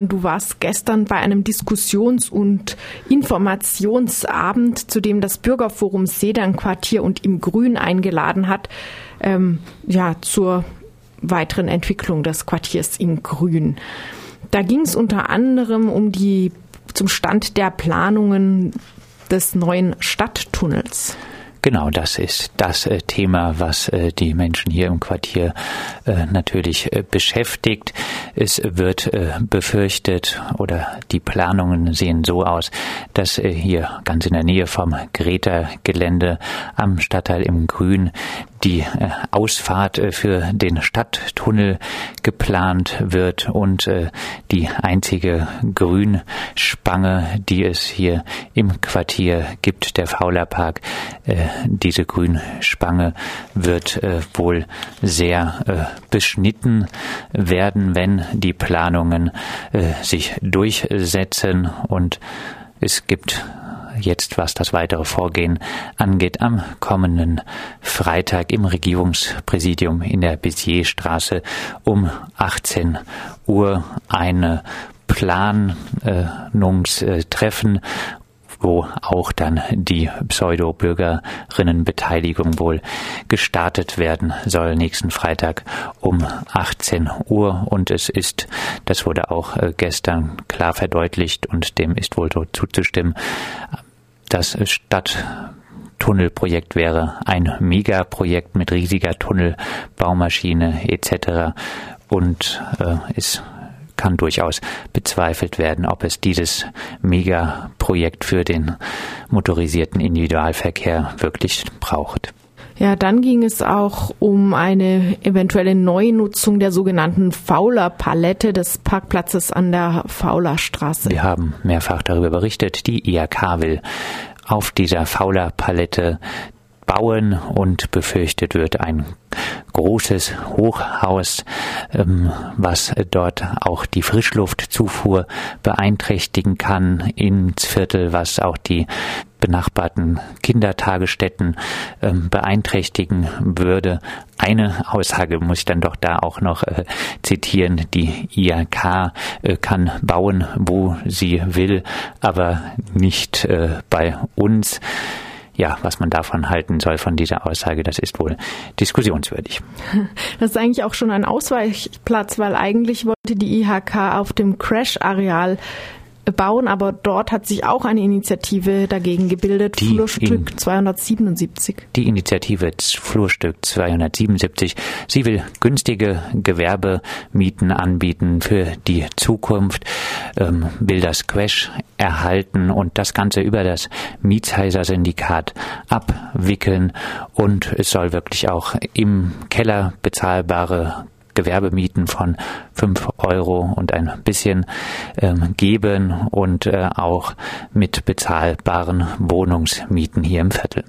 Du warst gestern bei einem Diskussions- und Informationsabend, zu dem das Bürgerforum Sedernquartier und im Grün eingeladen hat, ähm, ja, zur weiteren Entwicklung des Quartiers im Grün. Da ging es unter anderem um die zum Stand der Planungen des neuen Stadttunnels. Genau, das ist das äh, Thema, was äh, die Menschen hier im Quartier äh, natürlich beschäftigt. Es wird befürchtet oder die Planungen sehen so aus, dass hier ganz in der Nähe vom Greta-Gelände am Stadtteil im Grün die Ausfahrt für den Stadttunnel geplant wird und die einzige Grünspange, die es hier im Quartier gibt, der Faulerpark, diese Grünspange wird äh, wohl sehr äh, beschnitten werden, wenn die Planungen äh, sich durchsetzen und es gibt jetzt, was das weitere Vorgehen angeht, am kommenden Freitag im Regierungspräsidium in der Bézierstraße um 18 Uhr eine Planungstreffen wo auch dann die Pseudo-Bürgerinnenbeteiligung wohl gestartet werden soll nächsten Freitag um 18 Uhr. Und es ist, das wurde auch äh, gestern klar verdeutlicht und dem ist wohl so zuzustimmen, das Stadttunnelprojekt wäre ein Megaprojekt mit riesiger Tunnelbaumaschine etc. und äh, ist kann durchaus bezweifelt werden, ob es dieses Megaprojekt für den motorisierten Individualverkehr wirklich braucht. Ja, dann ging es auch um eine eventuelle Neunutzung der sogenannten Fauler-Palette des Parkplatzes an der Faulerstraße. Wir haben mehrfach darüber berichtet. Die IAK will auf dieser Fauler-Palette bauen und befürchtet wird ein großes Hochhaus, ähm, was dort auch die Frischluftzufuhr beeinträchtigen kann ins Viertel, was auch die benachbarten Kindertagesstätten ähm, beeinträchtigen würde. Eine Aussage muss ich dann doch da auch noch äh, zitieren. Die IAK äh, kann bauen, wo sie will, aber nicht äh, bei uns ja, was man davon halten soll, von dieser Aussage, das ist wohl diskussionswürdig. Das ist eigentlich auch schon ein Ausweichplatz, weil eigentlich wollte die IHK auf dem Crash-Areal bauen, aber dort hat sich auch eine Initiative dagegen gebildet, die Flurstück in, 277. Die Initiative Flurstück 277, sie will günstige Gewerbemieten anbieten für die Zukunft, ähm, will das Crash erhalten und das Ganze über das Mietsheiser-Syndikat abwickeln und es soll wirklich auch im Keller bezahlbare Gewerbemieten von fünf Euro und ein bisschen ähm, geben und äh, auch mit bezahlbaren Wohnungsmieten hier im Viertel.